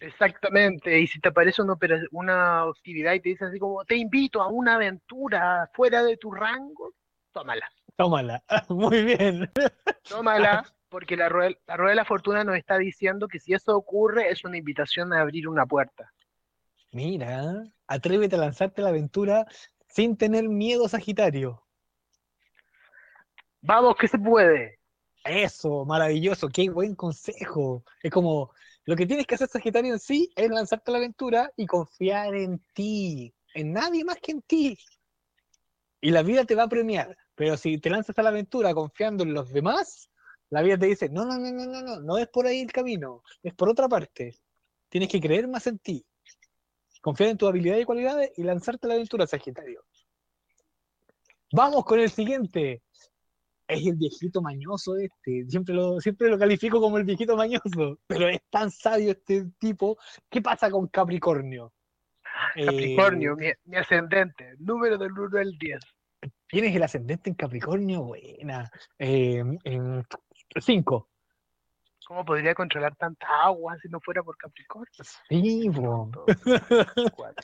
Exactamente, y si te aparece una, una actividad y te dice así como, te invito a una aventura fuera de tu rango, tómala. Tómala, muy bien. Tómala, porque la rueda, la rueda de la fortuna nos está diciendo que si eso ocurre es una invitación a abrir una puerta. Mira, atrévete a lanzarte a la aventura sin tener miedo, Sagitario. Vamos, que se puede. Eso, maravilloso, qué buen consejo. Es como, lo que tienes que hacer, Sagitario, en sí, es lanzarte a la aventura y confiar en ti, en nadie más que en ti. Y la vida te va a premiar. Pero si te lanzas a la aventura confiando en los demás, la vida te dice, no, no, no, no, no, no, no es por ahí el camino, es por otra parte. Tienes que creer más en ti. Confiar en tus habilidades y cualidades y lanzarte a la aventura, Sagitario. Vamos con el siguiente es el viejito mañoso este, siempre lo, siempre lo califico como el viejito mañoso, pero es tan sabio este tipo. ¿Qué pasa con Capricornio? Capricornio, eh, mi, ascendente, número del 1 al 10. ¿Tienes el ascendente en Capricornio? Buena. Eh, cinco. ¿Cómo podría controlar tanta agua si no fuera por Capricornio? Sí,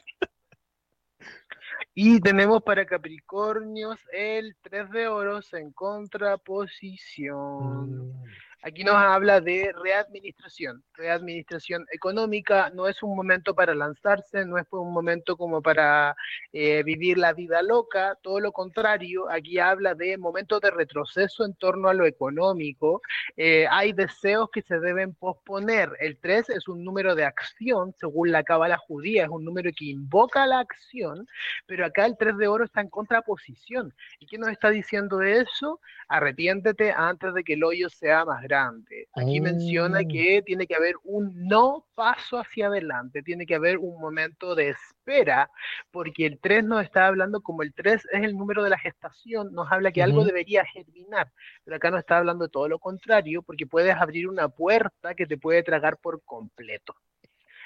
Y tenemos para Capricornios el 3 de oros en contraposición. Mm. Aquí nos habla de readministración, readministración económica. No es un momento para lanzarse, no es un momento como para eh, vivir la vida loca, todo lo contrario. Aquí habla de momentos de retroceso en torno a lo económico. Eh, hay deseos que se deben posponer. El 3 es un número de acción, según la cábala judía, es un número que invoca la acción, pero acá el 3 de oro está en contraposición. ¿Y qué nos está diciendo de eso? Arrepiéntete antes de que el hoyo sea más grande. Aquí menciona oh. que tiene que haber un no paso hacia adelante, tiene que haber un momento de espera, porque el 3 nos está hablando como el 3 es el número de la gestación, nos habla que algo debería germinar, pero acá nos está hablando de todo lo contrario, porque puedes abrir una puerta que te puede tragar por completo.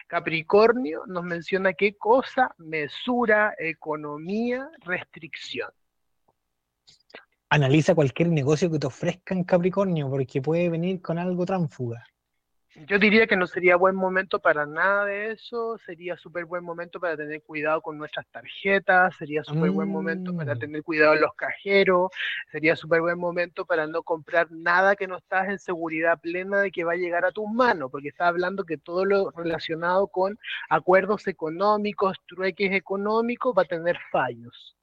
Capricornio nos menciona qué cosa, mesura, economía, restricción analiza cualquier negocio que te ofrezcan Capricornio, porque puede venir con algo tránfuga. Yo diría que no sería buen momento para nada de eso, sería súper buen momento para tener cuidado con nuestras tarjetas, sería súper buen momento para mm. tener cuidado en los cajeros, sería súper buen momento para no comprar nada que no estás en seguridad plena de que va a llegar a tus manos, porque está hablando que todo lo relacionado con acuerdos económicos, trueques económicos, va a tener fallos.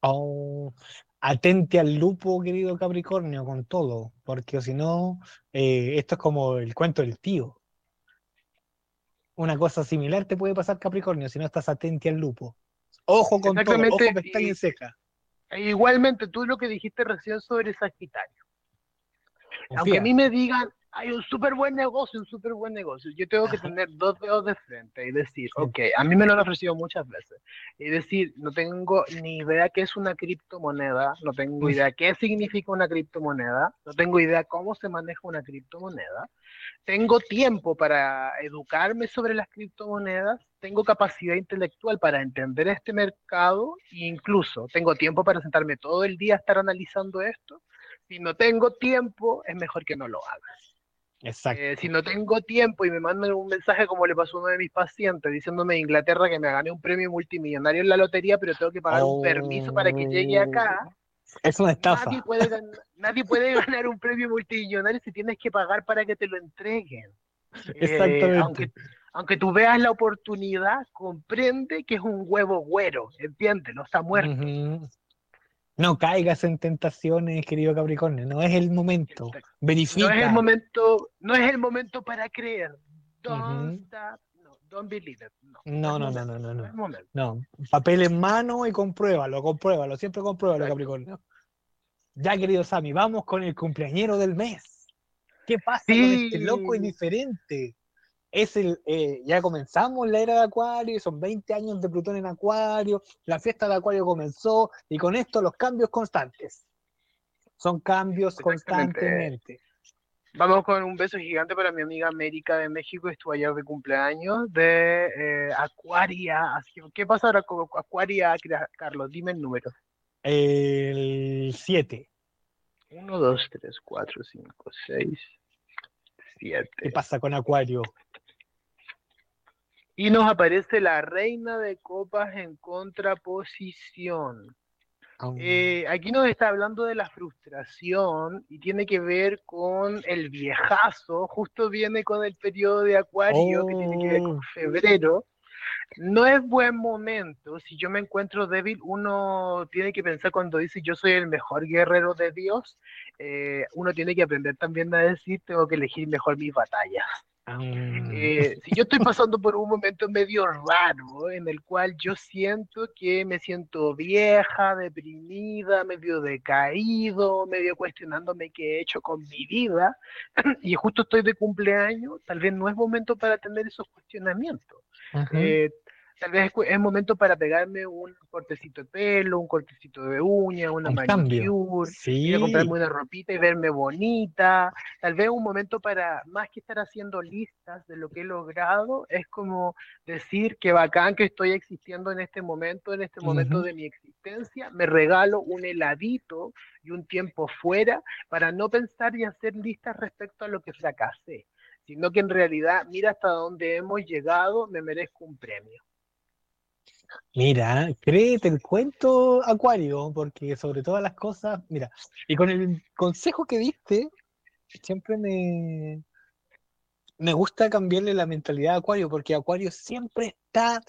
Oh, atente al lupo, querido Capricornio, con todo, porque si no, eh, esto es como el cuento del tío. una cosa similar te puede pasar Capricornio si no estás atento al lupo. Ojo con todo, ojo pestaña y ceja. E igualmente, tú lo que dijiste recién sobre Sagitario. Aunque a mí me digan, hay un súper buen negocio, un súper buen negocio. Yo tengo que tener dos dedos de frente y decir, ok, a mí me lo han ofrecido muchas veces. Y decir, no tengo ni idea qué es una criptomoneda, no tengo idea qué significa una criptomoneda, no tengo idea cómo se maneja una criptomoneda. Tengo tiempo para educarme sobre las criptomonedas, tengo capacidad intelectual para entender este mercado e incluso tengo tiempo para sentarme todo el día a estar analizando esto. Si no tengo tiempo, es mejor que no lo hagas. Exacto. Eh, si no tengo tiempo y me mandan un mensaje como le pasó a uno de mis pacientes diciéndome de Inglaterra que me gané un premio multimillonario en la lotería, pero tengo que pagar un permiso para que llegue acá. Oh, es una estafa. Nadie puede, nadie puede ganar un premio multimillonario si tienes que pagar para que te lo entreguen. Exactamente. Eh, aunque, aunque tú veas la oportunidad, comprende que es un huevo güero, entiende, no está muerto. No caigas en tentaciones, querido Capricornio, no es el momento. Verifica. No es el momento, no es el momento para creer. Don't stop, no, don't believe it. No, no, no, no, no, no. No, no. Papel en mano y compruébalo, compruébalo, siempre compruébalo, Capricornio. Ya, querido Sammy, vamos con el cumpleañero del mes. ¿Qué pasa con este loco y diferente? Es el, eh, ya comenzamos la era de Acuario, son 20 años de Plutón en Acuario, la fiesta de Acuario comenzó y con esto los cambios constantes. Son cambios constantemente. Vamos con un beso gigante para mi amiga América de México, estuvo ayer de cumpleaños de eh, Acuaria. Así ¿Qué pasa ahora con Acuaria, Carlos? Dime el número. El 7. 1, 2, 3, 4, 5, 6, 7. ¿Qué pasa con Acuario? Y nos aparece la reina de copas en contraposición. Eh, aquí nos está hablando de la frustración y tiene que ver con el viejazo, justo viene con el periodo de acuario que tiene que ver con oh. febrero. No es buen momento, si yo me encuentro débil, uno tiene que pensar cuando dice yo soy el mejor guerrero de Dios, eh, uno tiene que aprender también a decir tengo que elegir mejor mis batallas. Ah. Eh, si yo estoy pasando por un momento medio raro en el cual yo siento que me siento vieja, deprimida, medio decaído, medio cuestionándome qué he hecho con mi vida, y justo estoy de cumpleaños, tal vez no es momento para tener esos cuestionamientos. Tal vez es momento para pegarme un cortecito de pelo, un cortecito de uña, una manicure, sí. comprarme una ropita y verme bonita. Tal vez un momento para, más que estar haciendo listas de lo que he logrado, es como decir que bacán que estoy existiendo en este momento, en este momento de mi existencia. Me regalo un heladito y un tiempo fuera para no pensar y hacer listas respecto a lo que fracasé, sino que en realidad, mira hasta dónde hemos llegado, me merezco un premio. Mira, créete el cuento, Acuario, porque sobre todas las cosas, mira, y con el consejo que diste, siempre me, me gusta cambiarle la mentalidad a Acuario, porque Acuario siempre está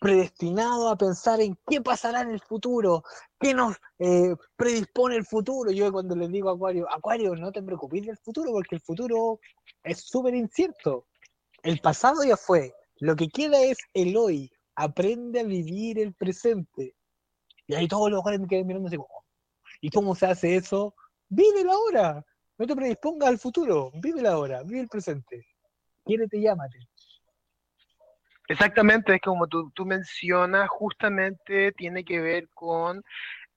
predestinado a pensar en qué pasará en el futuro, qué nos eh, predispone el futuro. Yo cuando les digo a Acuario, Acuario, no te preocupes del futuro, porque el futuro es súper incierto. El pasado ya fue, lo que queda es el hoy aprende a vivir el presente. Y ahí todos los jóvenes me quedan mirando así, oh, ¿y cómo se hace eso? Vive la hora, no te predispongas al futuro, vive la hora, vive el presente. Quiérete, llámate. Exactamente, es como tú, tú mencionas, justamente tiene que ver con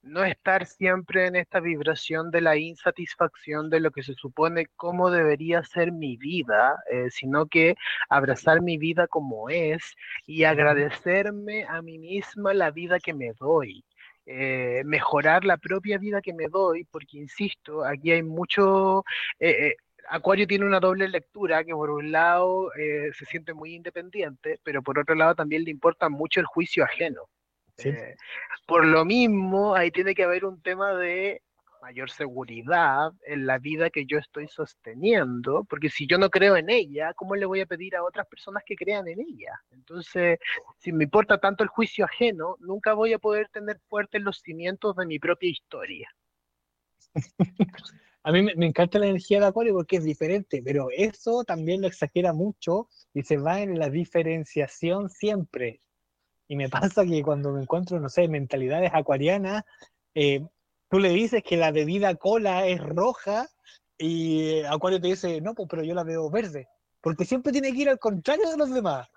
no estar siempre en esta vibración de la insatisfacción de lo que se supone cómo debería ser mi vida, eh, sino que abrazar mi vida como es y agradecerme a mí misma la vida que me doy. Eh, mejorar la propia vida que me doy, porque insisto, aquí hay mucho... Eh, Acuario tiene una doble lectura que por un lado se siente muy independiente, pero por otro lado también le importa mucho el juicio ajeno. Eh, por lo mismo, ahí tiene que haber un tema de mayor seguridad en la vida que yo estoy sosteniendo, porque si yo no creo en ella, ¿cómo le voy a pedir a otras personas que crean en ella? Entonces, si me importa tanto el juicio ajeno, nunca voy a poder tener fuertes los cimientos de mi propia historia. A mí me, encanta la energía de Acuario porque es diferente, pero eso también lo exagera mucho y se va en la diferenciación siempre. Y me pasa que cuando me encuentro, no sé, mentalidades acuarianas, eh, tú le dices que la bebida cola es roja y Acuario te dice, no, pues pero yo la veo verde, porque siempre tiene que ir al contrario de los demás.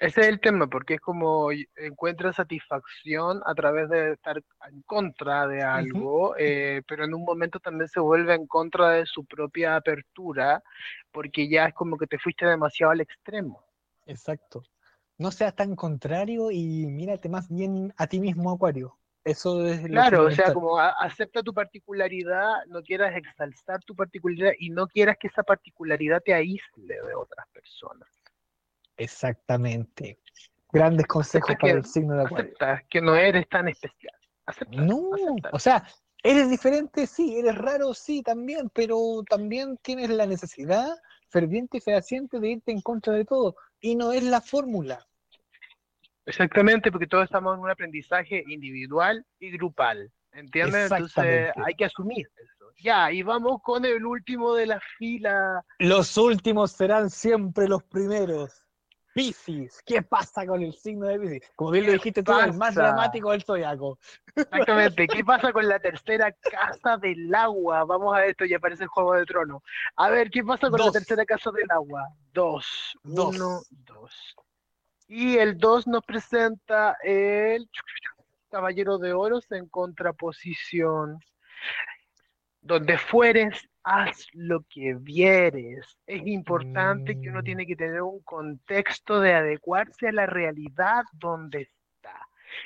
Ese es el tema, porque es como encuentra satisfacción a través de estar en contra de algo, eh, pero en un momento también se vuelve en contra de su propia apertura, porque ya es como que te fuiste demasiado al extremo. Exacto. No seas tan contrario y mírate más bien a ti mismo, Acuario. Eso es claro, o sea, como acepta tu particularidad, no quieras exaltar tu particularidad y no quieras que esa particularidad te aísle de otras personas. Exactamente. Grandes consejos para el signo de Acuario. Acepta que no eres tan especial. Acepta, no, o sea, eres diferente, sí, eres raro, sí, también, pero también tienes la necesidad ferviente y fehaciente de irte en contra de todo. Y no es la fórmula. Exactamente, porque todos estamos en un aprendizaje individual y grupal. ¿Entiendes? Entonces hay que asumir eso. Ya, y vamos con el último de la fila. Los últimos serán siempre los primeros. Piscis, ¿qué pasa con el signo de Piscis? Como bien lo dijiste tú, el más dramático del zodiaco. Exactamente, ¿qué pasa con la tercera casa del agua? Vamos a esto ya parece el Juego de Trono. A ver, ¿qué pasa con la tercera casa del agua? Dos. dos. Uno, dos. Y el dos nos presenta el Caballero de Oros en contraposición. Donde fueres, haz lo que vieres. Es importante que uno mm. tiene que tener un contexto de adecuarse a la realidad donde.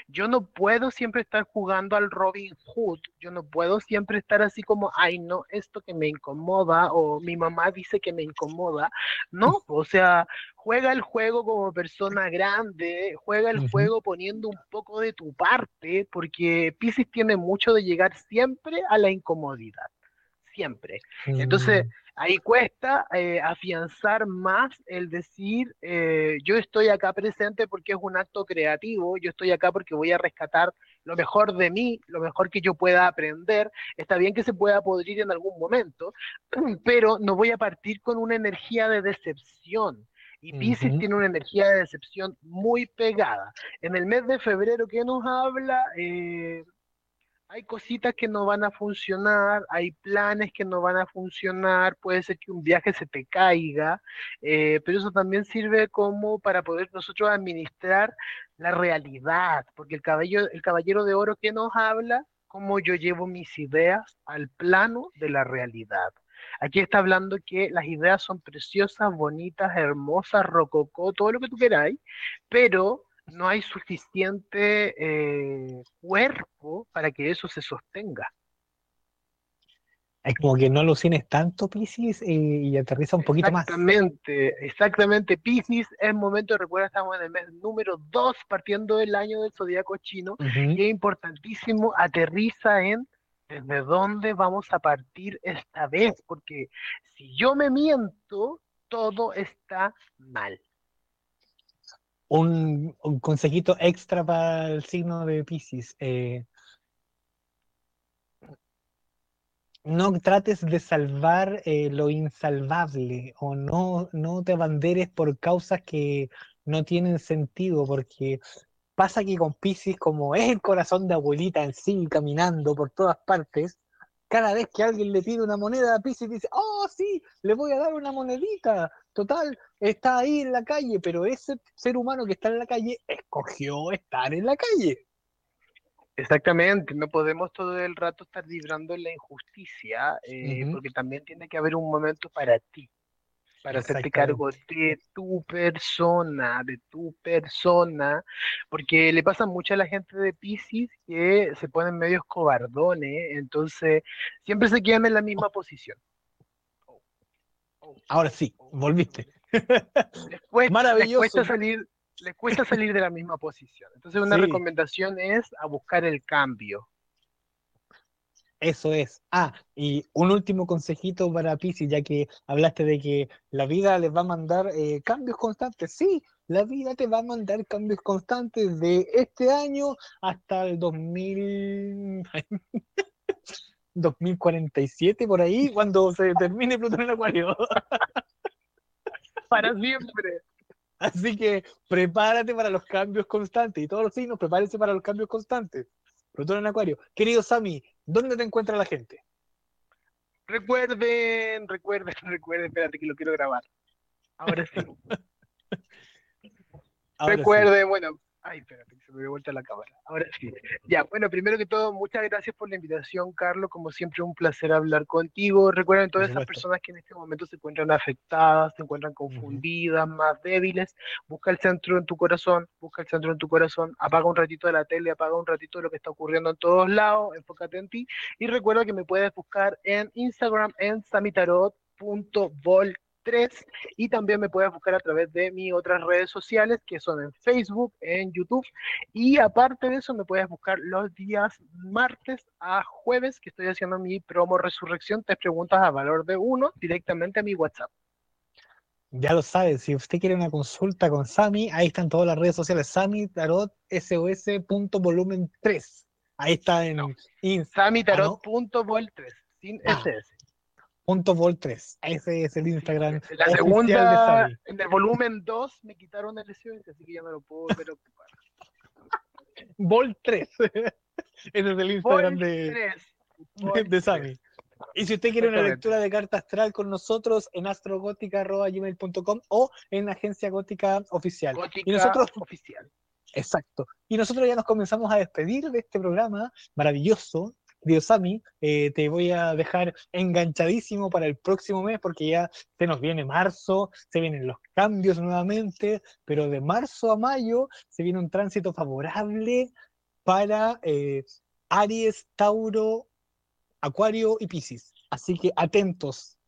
Yo no puedo siempre estar jugando al Robin Hood, yo no puedo siempre estar así como, ay, no, esto que me incomoda o mi mamá dice que me incomoda. No, o sea, juega el juego como persona grande, juega el juego poniendo un poco de tu parte, porque Pisces tiene mucho de llegar siempre a la incomodidad siempre. Entonces. Ahí cuesta eh, afianzar más el decir, eh, yo estoy acá presente porque es un acto creativo, yo estoy acá porque voy a rescatar lo mejor de mí, lo mejor que yo pueda aprender. Está bien que se pueda podrir en algún momento, pero no voy a partir con una energía de decepción. Y Pisces tiene una energía de decepción muy pegada. En el mes de febrero, ¿qué nos habla? Eh, hay cositas que no van a funcionar, hay planes que no van a funcionar, puede ser que un viaje se te caiga, eh, pero eso también sirve como para poder nosotros administrar la realidad, porque el, cabello, el caballero de oro que nos habla, cómo yo llevo mis ideas al plano de la realidad. Aquí está hablando que las ideas son preciosas, bonitas, hermosas, rococó, todo lo que tú queráis, pero no hay suficiente eh, cuerpo para que eso se sostenga. Es como que no alucines tanto, Pisces, y, aterriza un poquito más. Exactamente, exactamente. Pisces es momento, recuerda, estamos en el mes número 2, partiendo del año del zodiaco chino, y es importantísimo, aterriza en desde dónde vamos a partir esta vez, porque si yo me miento, todo está mal un, consejito extra para el signo de Pisces. Eh, no trates de salvar eh, lo insalvable o no, no te banderes por causas que no tienen sentido, porque pasa que con Pisces, como es el corazón de abuelita en sí, caminando por todas partes, cada vez que alguien le pide una moneda a Pisces dice, oh sí, le voy a dar una monedita. Total, está ahí en la calle, pero ese ser humano que está en la calle escogió estar en la calle. Exactamente, no podemos todo el rato estar vibrando en la injusticia, eh, porque también tiene que haber un momento para ti para hacerte cargo de tu persona, de tu persona, porque le pasa mucho a la gente de Pisces que se ponen medios cobardones, entonces siempre se quedan en la misma posición. Ahora sí, volviste. Maravilloso. Les cuesta salir, les cuesta salir de la misma posición. Entonces una recomendación es a buscar el cambio. Eso es. Ah, y un último consejito para Pisces, ya que hablaste de que la vida les va a mandar eh, cambios constantes. Sí, la vida te va a mandar cambios constantes de este año hasta el 2000. 2047 por ahí, cuando se termine Plutón en Acuario. Para siempre. Así que prepárate para los cambios constantes y todos los signos, prepárense para los cambios constantes. Plutón en Acuario. Querido Sami, ¿dónde te encuentra la gente? Recuerden, recuerden, recuerden, espérate que lo quiero grabar. Ahora sí. recuerden, bueno, Ay, espérate, se me dio vuelta la cámara. Ahora sí. Ya, bueno, primero que todo, muchas gracias por la invitación, Carlos. Como siempre, un placer hablar contigo. Recuerden todas esas personas que en este momento se encuentran afectadas, se encuentran confundidas, más débiles. Busca el centro en tu corazón, busca el centro en tu corazón. Apaga un ratito de la tele, apaga un ratito de lo que está ocurriendo en todos lados, enfócate en ti. Y recuerda que me puedes buscar en Instagram en samitarot.vol 3 y también me puedes buscar a través de mis otras redes sociales que son en Facebook, en YouTube y aparte de eso me puedes buscar los días martes a jueves que estoy haciendo mi promo resurrección, te preguntas a valor de uno directamente a mi WhatsApp. Ya lo sabes, si usted quiere una consulta con Sami, ahí están todas las redes sociales, Sami Tarot SOS.volumen 3. Ahí está en no. Sami ah, Tarot.vol 3, sin ah. SS. Punto Vol 3. Ese es el Instagram. la segunda, en el volumen 2 me quitaron el SOS, así que ya me lo puedo volver a ocupar. Vol 3. Ese es el Instagram de, de, Sammy. Y si usted quiere una lectura de carta astral con nosotros en astrogótica.gmail.com o en Agencia Gótica Oficial. Gótica y nosotros, Oficial. Exacto. Y nosotros ya nos comenzamos a despedir de este programa maravilloso Diosami, eh, te voy a dejar enganchadísimo para el próximo mes porque ya se nos viene marzo, se vienen los cambios nuevamente, pero de marzo a mayo se viene un tránsito favorable para eh, Aries, Tauro, Acuario y Piscis. Así que atentos.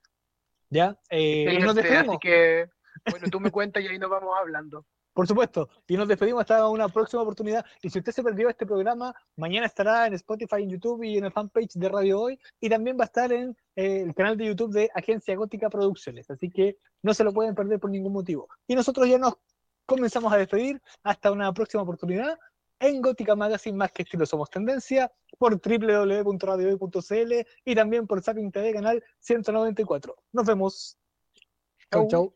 ¿Ya? Eh, y nos Así que, bueno, tú me cuentas y ahí nos vamos hablando. Por supuesto. Y nos despedimos hasta una próxima oportunidad. Y si usted se perdió este programa, mañana estará en Spotify, en YouTube y en el fanpage de Radio Hoy. Y también va a estar en eh, el canal de YouTube de Agencia Gótica Producciones. Así que no se lo pueden perder por ningún motivo. Y nosotros ya nos comenzamos a despedir. Hasta una próxima oportunidad en Gótica Magazine, más que estilo somos tendencia, por www.radiohoy.cl y también por Zapping TV, canal 194. Nos vemos. Chau, chau.